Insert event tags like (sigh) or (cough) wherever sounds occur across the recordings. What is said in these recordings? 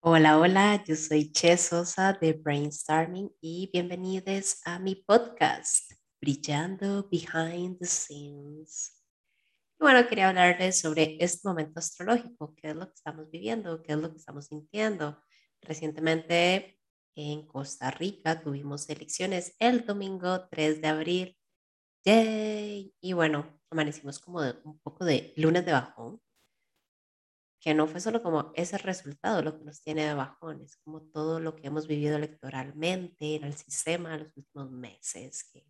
Hola, hola, yo soy Che Sosa de Brainstorming y bienvenidos a mi podcast, Brillando Behind the Scenes. Y bueno, quería hablarles sobre este momento astrológico, qué es lo que estamos viviendo, qué es lo que estamos sintiendo. Recientemente en Costa Rica tuvimos elecciones el domingo 3 de abril. Y bueno, amanecimos como un poco de lunes de bajón no fue solo como ese resultado lo que nos tiene de bajón, es como todo lo que hemos vivido electoralmente en el sistema los últimos meses, que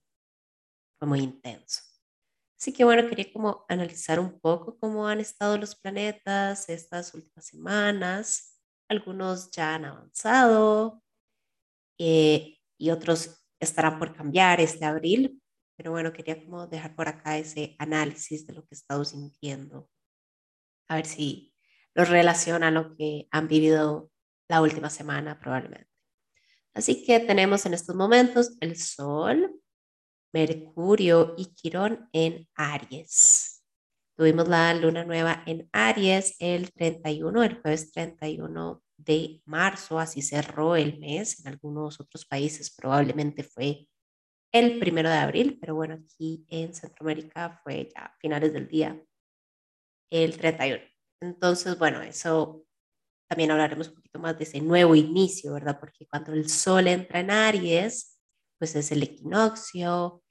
fue muy intenso. Así que bueno, quería como analizar un poco cómo han estado los planetas estas últimas semanas. Algunos ya han avanzado eh, y otros estarán por cambiar este abril, pero bueno, quería como dejar por acá ese análisis de lo que he estado sintiendo. A ver si los relaciona a lo que han vivido la última semana probablemente. Así que tenemos en estos momentos el Sol, Mercurio y Quirón en Aries. Tuvimos la luna nueva en Aries el 31, el jueves 31 de marzo, así cerró el mes. En algunos otros países probablemente fue el primero de abril, pero bueno, aquí en Centroamérica fue ya finales del día, el 31. Entonces, bueno, eso también hablaremos un poquito más de ese nuevo inicio, ¿verdad? Porque cuando el sol entra en Aries, pues es el equinoccio,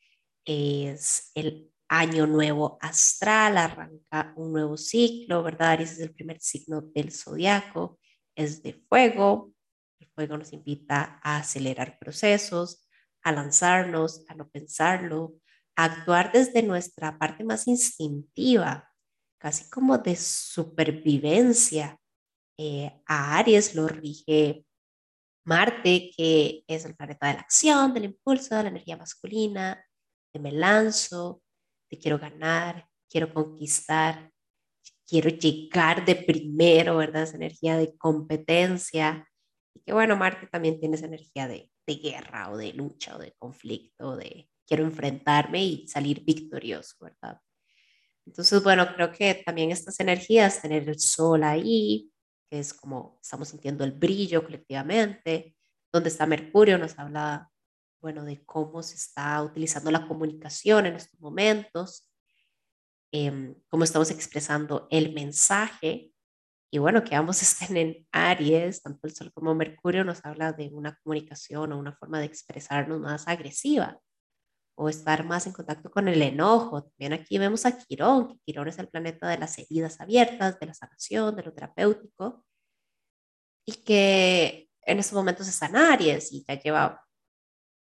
es el año nuevo astral, arranca un nuevo ciclo, ¿verdad? Aries es el primer signo del zodiaco, es de fuego, el fuego nos invita a acelerar procesos, a lanzarnos, a no pensarlo, a actuar desde nuestra parte más instintiva, casi como de supervivencia. Eh, a Aries lo rige Marte, que es el planeta de la acción, del impulso, de la energía masculina, de me lanzo, de quiero ganar, quiero conquistar, quiero llegar de primero, ¿verdad? Esa energía de competencia. Y que bueno, Marte también tiene esa energía de, de guerra o de lucha o de conflicto, de quiero enfrentarme y salir victorioso, ¿verdad? Entonces, bueno, creo que también estas energías, tener el sol ahí, que es como estamos sintiendo el brillo colectivamente, donde está Mercurio, nos habla, bueno, de cómo se está utilizando la comunicación en estos momentos, eh, cómo estamos expresando el mensaje. Y bueno, que ambos (laughs) estén en Aries, tanto el Sol como Mercurio, nos habla de una comunicación o una forma de expresarnos más agresiva o estar más en contacto con el enojo. También aquí vemos a Quirón, que Quirón es el planeta de las heridas abiertas, de la sanación, de lo terapéutico, y que en estos momentos está en Aries y ya lleva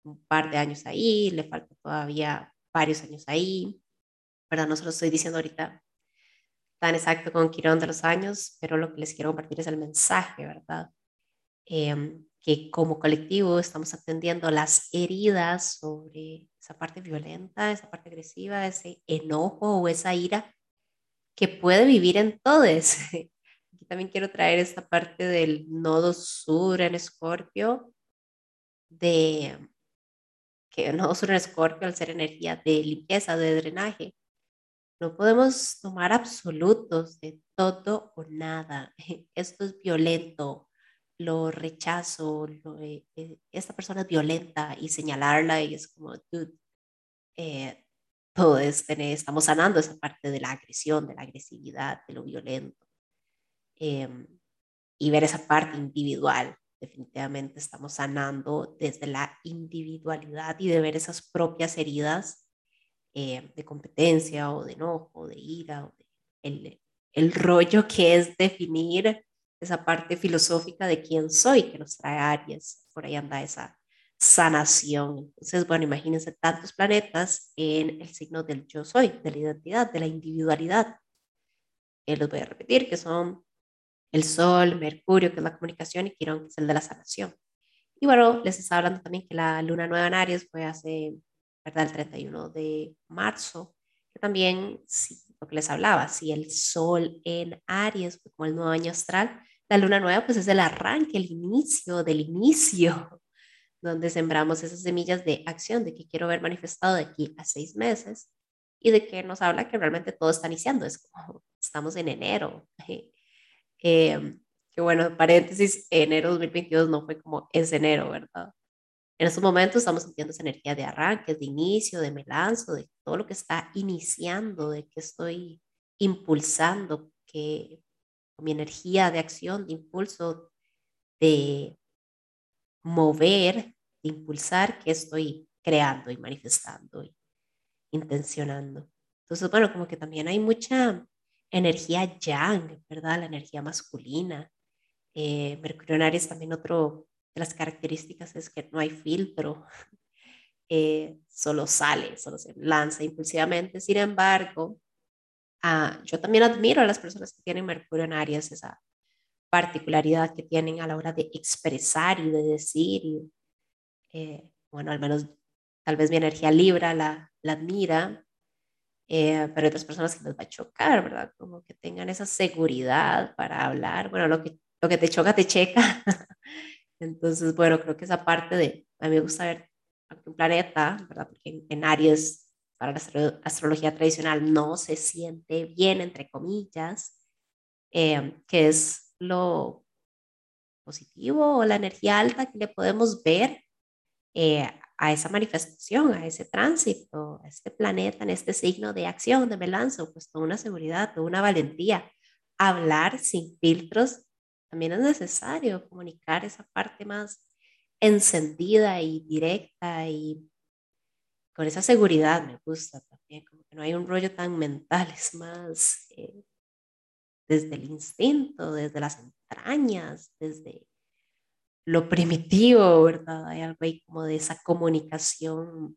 un par de años ahí, le falta todavía varios años ahí, ¿verdad? No se lo estoy diciendo ahorita tan exacto con Quirón de los años, pero lo que les quiero compartir es el mensaje, ¿verdad? Eh, que como colectivo estamos atendiendo las heridas sobre esa parte violenta, esa parte agresiva, ese enojo o esa ira que puede vivir en todos. (laughs) Aquí también quiero traer esta parte del nodo sur en Escorpio, de que el nodo sur en Escorpio, al ser energía de limpieza, de drenaje, no podemos tomar absolutos de todo o nada. (laughs) Esto es violento, lo rechazo, eh, eh, esta persona es violenta y señalarla y es como, dude, eh, es, estamos sanando esa parte de la agresión, de la agresividad, de lo violento. Em, y ver esa parte individual, definitivamente estamos sanando desde la individualidad y de ver esas propias heridas de competencia o de enojo, de ira, o de el, el rollo que es definir esa parte filosófica de quién soy que nos trae Aries. Por ahí anda esa sanación. Entonces, bueno, imagínense tantos planetas en el signo del yo soy, de la identidad, de la individualidad. Eh, los voy a repetir, que son el Sol, Mercurio, que es la comunicación, y Quirón, que es el de la sanación. Y bueno, les estaba hablando también que la luna nueva en Aries fue hace, ¿verdad? El 31 de marzo, que también, sí, lo que les hablaba, si el Sol en Aries fue como el nuevo año astral, la luna nueva pues es el arranque, el inicio del inicio, donde sembramos esas semillas de acción, de que quiero ver manifestado de aquí a seis meses y de que nos habla que realmente todo está iniciando, es como estamos en enero. (laughs) Eh, que bueno, paréntesis, enero 2022 no fue como ese enero, ¿verdad? En estos momentos estamos sintiendo esa energía de arranque, de inicio, de me lanzo, de todo lo que está iniciando, de que estoy impulsando, que mi energía de acción, de impulso, de mover, de impulsar, que estoy creando y manifestando y intencionando. Entonces, bueno, como que también hay mucha energía yang, ¿verdad? La energía masculina. Eh, Mercurio en Aries también otro de las características es que no hay filtro, (laughs) eh, solo sale, solo se lanza impulsivamente. Sin embargo, ah, yo también admiro a las personas que tienen Mercurio en Aries, esa particularidad que tienen a la hora de expresar y de decir. Y, eh, bueno, al menos tal vez mi energía libra la, la admira, eh, pero otras personas que les va a chocar, ¿verdad? Como que tengan esa seguridad para hablar. Bueno, lo que, lo que te choca, te checa. (laughs) Entonces, bueno, creo que esa parte de, a mí me gusta ver un planeta, ¿verdad? Porque en, Aries, para la astrología tradicional, no se siente bien, entre comillas, eh, que es lo positivo o la energía alta que le podemos ver eh, a esa manifestación, a ese tránsito, a este planeta, en este signo de acción, de me lanzo, pues con una seguridad, con una valentía. Hablar sin filtros también es necesario, comunicar esa parte más encendida y directa y con esa seguridad me gusta también, como que no hay un rollo tan mental, es más eh, desde el instinto, desde las entrañas, desde lo primitivo, ¿verdad? Hay algo ahí como de esa comunicación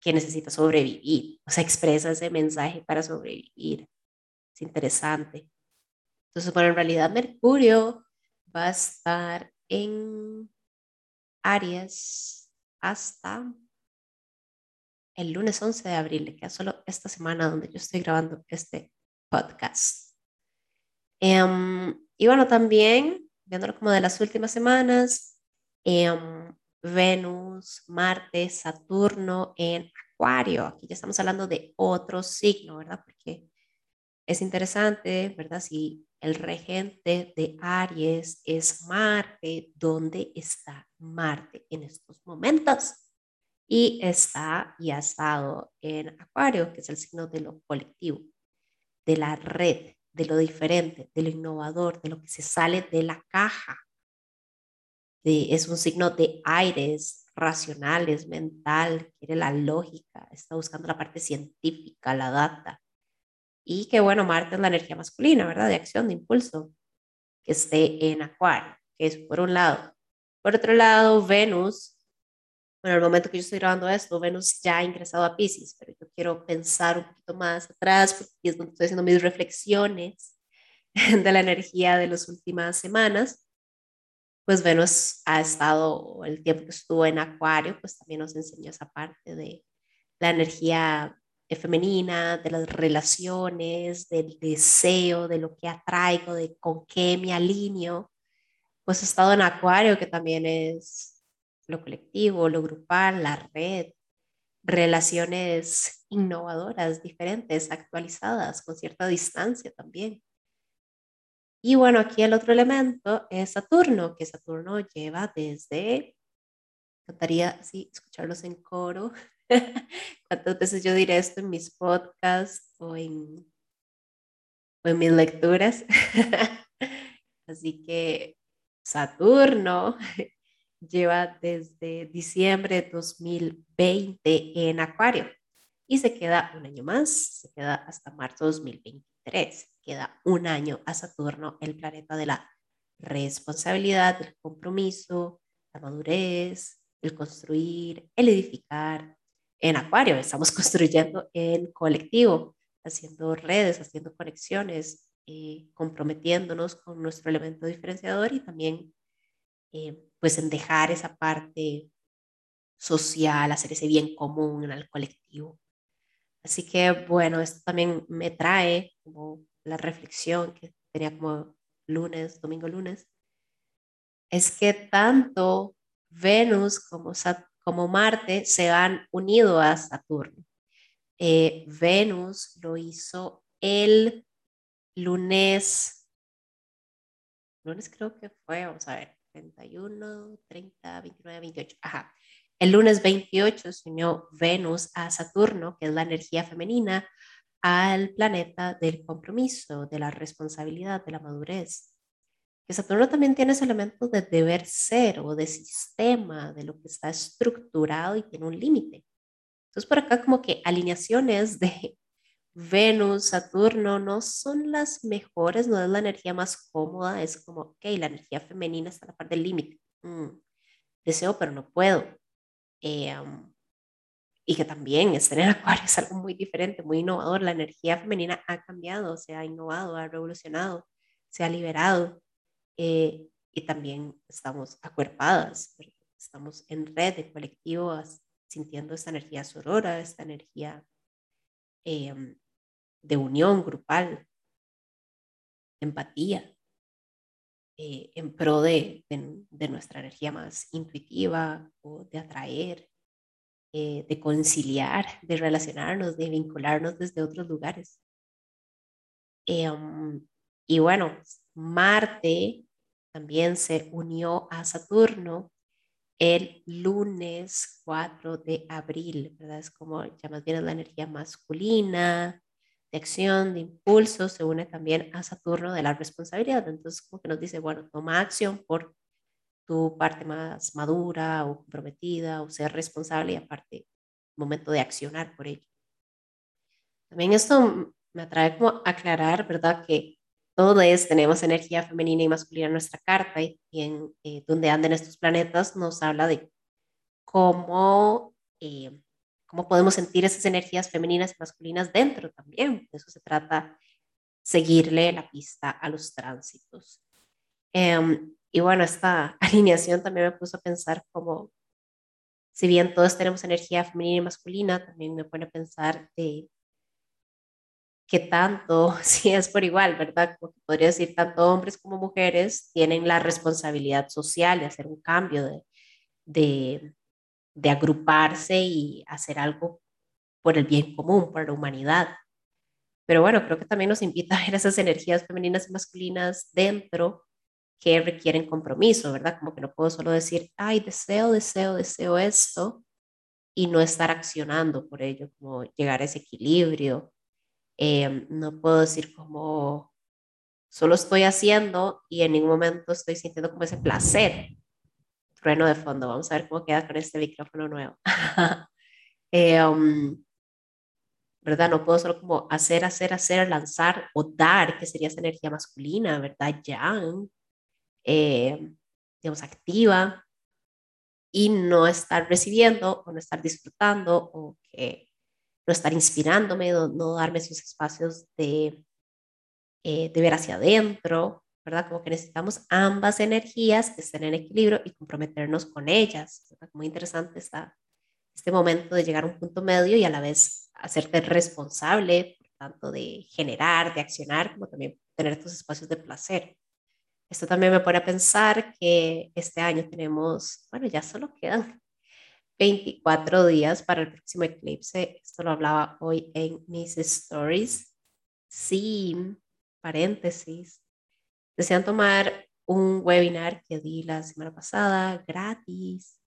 que necesita sobrevivir, o sea, expresa ese mensaje para sobrevivir. Es interesante. Entonces, bueno, en realidad Mercurio va a estar en Aries hasta el lunes 11 de abril, que queda solo esta semana donde yo estoy grabando este podcast. Em, y bueno, también viéndolo como de las últimas semanas, em, Venus, Marte, Saturno en Acuario. Aquí ya estamos hablando de otro signo, ¿verdad? Porque es interesante, ¿verdad? Si el regente de Aries es Marte, ¿dónde está Marte en estos momentos? Y está y ha estado en Acuario, que es el signo de lo colectivo, de la red, de lo diferente, de lo innovador, de lo que se sale de la caja. es un signo de aires racionales, mental, quiere la lógica, está buscando la parte científica, la data. Y que bueno, Marte es la energía masculina, ¿verdad? De acción, de impulso, que esté en Acuario, que es por un lado. Por otro lado, Venus bueno, el momento que yo estoy grabando esto, Venus ya ha ingresado a Pisces, pero yo quiero pensar un poquito más atrás, porque es donde estoy haciendo mis reflexiones (laughs) de la energía de las últimas semanas. Pues Venus ha estado, el tiempo que estuvo en Acuario, pues también nos enseñó esa parte de la energía femenina, de las relaciones, del deseo, de lo que atraigo, de con qué me alineo. Pues ha estado en Acuario, que también es lo colectivo, lo grupal, la red, relaciones innovadoras, diferentes, actualizadas, con cierta distancia también. Y bueno, aquí el otro elemento es Saturno, que Saturno lleva desde, encantaría sí, escucharlos en coro. (laughs) ¿Cuántas veces yo diré esto en mis podcasts o en, o en mis lecturas? (laughs) Así que Saturno lleva desde diciembre de 2020 en Acuario y se queda un año más, se queda hasta marzo de 2023. Queda un año a Saturno, el planeta de la responsabilidad, del compromiso, la madurez, el construir, el edificar. En Acuario estamos (laughs) construyendo en colectivo, haciendo redes, haciendo conexiones, eh, comprometiéndonos con nuestro elemento diferenciador y también eh, pues en dejar esa parte social, hacer ese bien común al colectivo. Así que bueno, esto también me trae como la reflexión que tenía como lunes, domingo, lunes, es que tanto Venus como, como Marte se han unido a Saturno. Eh, Venus lo hizo el lunes lunes creo que fue, vamos a ver, 31, 30, 29, 28, ajá. El lunes 28 se unió Venus a Saturno, que es la energía femenina, al planeta del compromiso, de la responsabilidad, de la madurez. Que Saturno también tiene ese elemento de deber ser o de sistema, de lo que está estructurado y tiene un límite. Entonces, por acá como que alineaciones de Venus, Saturno no son las mejores, no es la energía más cómoda, es como, ok, la energía femenina está a la parte del límite. Mm, deseo, pero no puedo. Eh, y que también estar en (laughs) Acuario es algo muy diferente, muy innovador. La energía femenina ha cambiado, se ha innovado, ha revolucionado, se ha liberado. Eh, y también estamos acuerpadas, estamos en red de colectivo sintiendo esta energía sorora, esta energía em, de unión grupal, empatía, eh, en pro de, de, nuestra energía más intuitiva o de atraer, eh, de conciliar, de relacionarnos, de vincularnos desde otros lugares. Em, y bueno, Marte también se unió a Saturno el lunes 4 de abril, ¿verdad? Es como ya más bien la energía masculina, de acción, de impulso, se une también a Saturno de la responsabilidad. Entonces, como que nos dice, bueno, toma acción por tu parte más madura o comprometida o ser responsable y aparte, momento de accionar por ello. También esto me atrae como aclarar, ¿verdad? Que todos tenemos energía femenina y masculina en nuestra carta y, en eh, donde andan estos planetas nos habla de cómo, eh, cómo podemos sentir esas energías femeninas y masculinas dentro también. De eso se trata, seguirle la pista a los tránsitos. Em, y bueno, esta (laughs) alineación también me puso a pensar como, si bien todos tenemos energía femenina y masculina, también me pone a pensar de qué tanto, (laughs) si es por igual, ¿verdad? Como podría decir, tanto hombres como mujeres tienen la responsabilidad social de hacer un cambio, de, de, de agruparse y hacer algo por el bien común, por la humanidad. Pero bueno, creo que también nos invita a ver esas energías femeninas y masculinas dentro que requieren compromiso, ¿verdad? Como que no puedo solo decir, ay, deseo, deseo, deseo esto y no estar accionando por ello, como llegar a ese equilibrio. Em, no puedo decir como solo estoy haciendo y en ningún momento estoy sintiendo como ese placer. Trueno de fondo, vamos a ver cómo queda con este micrófono nuevo. (laughs) Em, ¿Verdad? No puedo solo como hacer, hacer, hacer, lanzar o dar, que sería esa energía masculina, ¿verdad? Yang, eh, digamos, activa y no estar recibiendo o no estar disfrutando o que no estar inspirándome, no, darme esos espacios de, eh, de ver hacia adentro, ¿verdad? Como que necesitamos ambas energías que estén en equilibrio y comprometernos con ellas. Muy interesante está este momento de llegar a un punto medio y a la vez hacerte responsable, por tanto, de generar, de accionar, como también tener estos espacios de placer. Esto también me pone a pensar que este año tenemos, bueno, ya solo quedan 24 días para el próximo eclipse. Esto lo hablaba hoy en mis stories. Sí, paréntesis. Desean tomar un webinar que di la semana pasada gratis.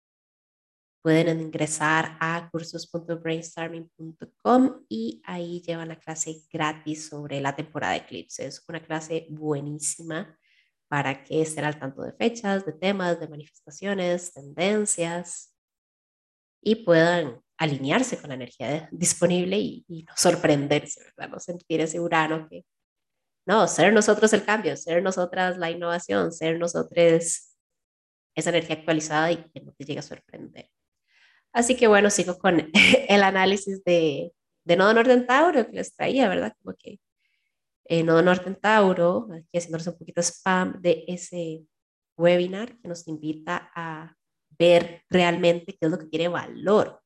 Pueden ingresar a cursos.brainstorming.com y ahí llevan la clase gratis sobre la temporada de eclipses. Una clase buenísima para que estén al tanto de fechas, de temas, de manifestaciones, tendencias y puedan alinearse con la energía disponible y, no sorprenderse, ¿verdad? No sentir ese Urano que, no, ser nosotros el cambio, ser nosotras la innovación, ser nosotros esa energía actualizada y que no te llegue a sorprender. Así que bueno, sigo con (laughs) el análisis de, de Nodo Norte en Tauro que les traía, ¿verdad? Como que eh, Nodo Norte en Tauro, aquí haciéndonos un poquito spam de ese webinar que nos invita a ver realmente qué es lo que tiene valor.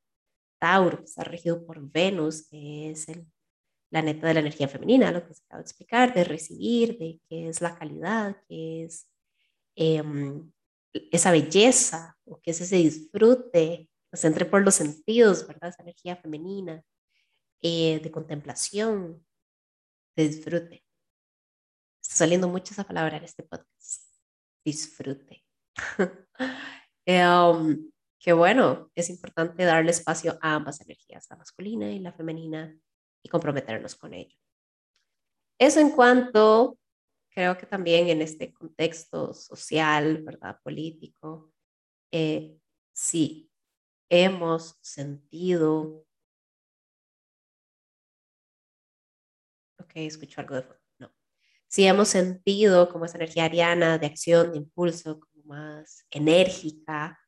Tauro, que está regido por Venus, que es el planeta de la energía femenina, lo que se acaba de explicar, de recibir, de qué es la calidad, qué es em, esa belleza, o qué es ese disfrute, se entre por los sentidos, ¿verdad? Esa energía femenina, eh, de contemplación, de disfrute. Está saliendo mucho esa palabra en este podcast. disfrute. um, (laughs) que bueno, es importante darle espacio a ambas energías, la masculina y la femenina, y comprometernos con ello. Eso en cuanto, creo que también en este contexto social, ¿verdad? Político, eh, sí, hemos sentido... Ok, escucho algo de fondo. No. Sí hemos sentido como esa energía ariana de acción, de impulso, como más enérgica,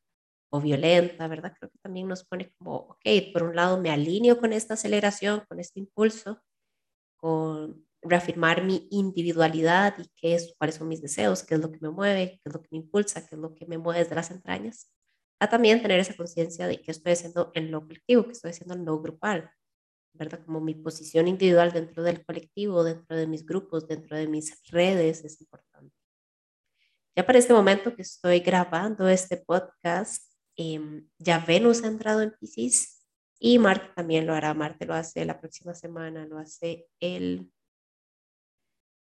violenta, ¿verdad? Creo que también nos pone como, ok, por un lado me alineo con esta aceleración, con este impulso, con reafirmar mi individualidad y qué es, cuáles son mis deseos, qué es lo que me mueve, qué es lo que me impulsa, qué es lo que me mueve desde las entrañas, a también tener esa conciencia de que estoy haciendo en lo colectivo, que estoy haciendo en lo grupal, ¿verdad? Como mi posición individual dentro del colectivo, dentro de mis grupos, dentro de mis redes es importante. Ya para este momento que estoy grabando este podcast, Em, ya Venus ha entrado en Pisces y Marte también lo hará. Marte lo hace la próxima semana, lo hace el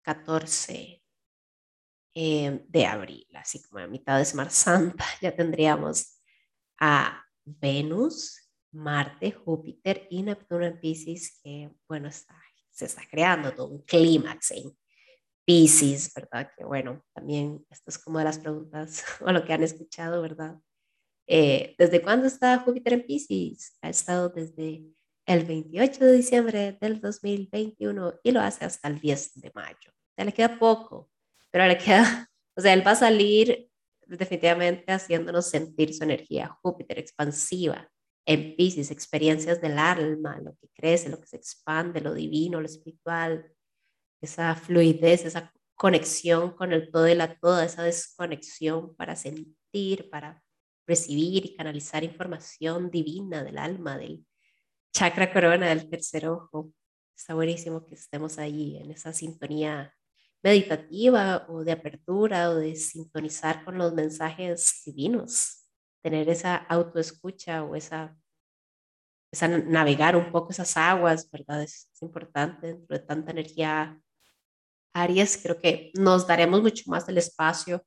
14 em, de abril, así como a mitad de Semana Santa (laughs) ya tendríamos a Venus, Marte, Júpiter y Neptuno en Pisces, que bueno, está, se está creando todo un clímax en Pisces, ¿verdad? Que bueno, también esto es como de las preguntas (laughs) o lo que han escuchado, ¿verdad? Eh, ¿Desde cuándo está Júpiter en Pisces? Ha estado desde el 28 de diciembre del 2021 y lo hace hasta el 10 de mayo. O sea, le queda poco, pero le queda, o sea, él va a salir definitivamente haciéndonos sentir su energía Júpiter expansiva en Pisces, experiencias del alma, lo que crece, lo que se expande, lo divino, lo espiritual, esa fluidez, esa conexión con el todo y la toda, esa desconexión para sentir, para recibir y canalizar información divina del alma, del chakra corona, del tercer ojo. Está buenísimo que estemos ahí en esa sintonía meditativa o de apertura o de sintonizar con los mensajes divinos, tener esa autoescucha o esa, navegar un poco esas aguas, ¿verdad? Es, es importante dentro de tanta energía. Aries, creo que nos daremos mucho más del espacio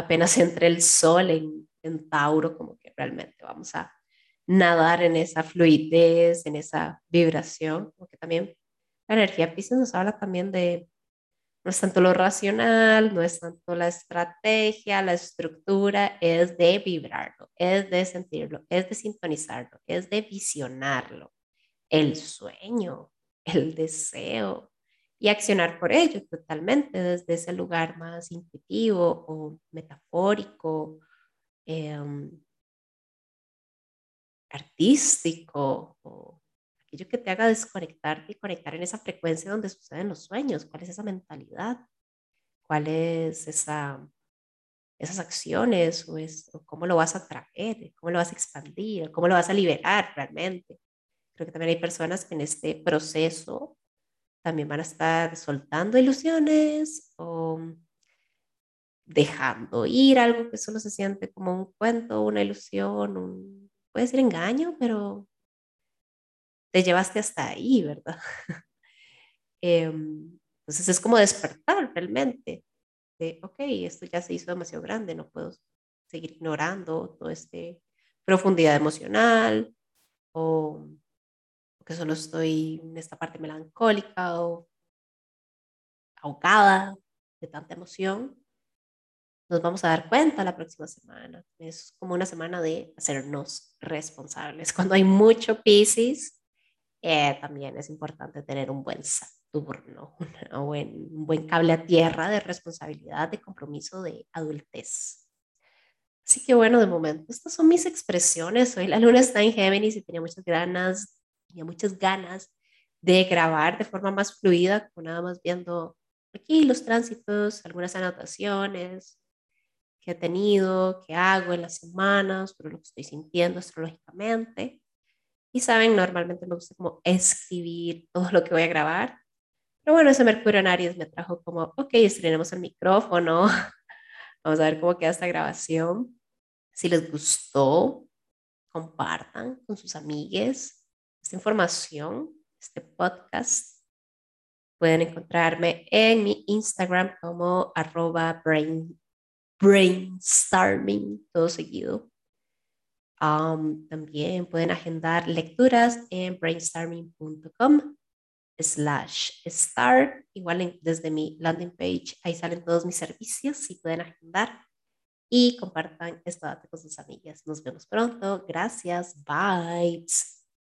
apenas entre el sol en, Tauro, como que realmente vamos a nadar en esa fluidez, en esa vibración, porque también la energía Pisces nos habla también de, no es tanto lo racional, no es tanto la estrategia, la estructura, es de vibrarlo, es de sentirlo, es de sintonizarlo, es de visionarlo, el sueño, el deseo, y accionar por ello totalmente desde ese lugar más intuitivo o metafórico, em, artístico o aquello que te haga desconectarte y conectar en esa frecuencia donde suceden los sueños, cuál es esa mentalidad, cuál es esa, esas acciones o, es, o cómo lo vas a traer, cómo lo vas a expandir, cómo lo vas a liberar realmente. Creo que también hay personas que en este proceso también van a estar soltando ilusiones o dejando ir algo que solo se siente como un cuento, una ilusión, puede ser engaño, pero te llevaste hasta ahí, ¿verdad? (laughs) Em, entonces es como despertar realmente de, ok, esto ya se hizo demasiado grande, no puedo seguir ignorando toda esta profundidad emocional o que solo estoy en esta parte melancólica o ahogada de tanta emoción, nos vamos a dar cuenta la próxima semana. Es como una semana de hacernos responsables. (laughs) Cuando hay mucho Pisces, eh, también es importante tener un buen Saturno, (laughs) un buen, un buen cable a tierra de responsabilidad, de compromiso, de adultez. Así que bueno, de momento, estas son mis expresiones. Hoy la luna está en Géminis y tenía muchas ganas tenía muchas ganas de grabar de forma más fluida, como nada más viendo aquí los tránsitos, algunas anotaciones que he tenido, que hago en las semanas, pero lo que estoy sintiendo astrológicamente. Y saben, normalmente me gusta como escribir todo lo que voy a grabar. Pero bueno, ese Mercurio en Aries me trajo como, ok, estrenemos el micrófono, (laughs) vamos a ver cómo queda esta grabación. Si les gustó, compartan con sus amigues, esta información, este podcast, pueden encontrarme en mi Instagram como arroba brain, brainstorming, todo seguido. también pueden agendar lecturas en brainstorming.com slash start. Igual desde mi landing page, ahí salen todos mis servicios y pueden agendar. Y compartan data con sus amigas. Nos vemos pronto. Gracias. Bye.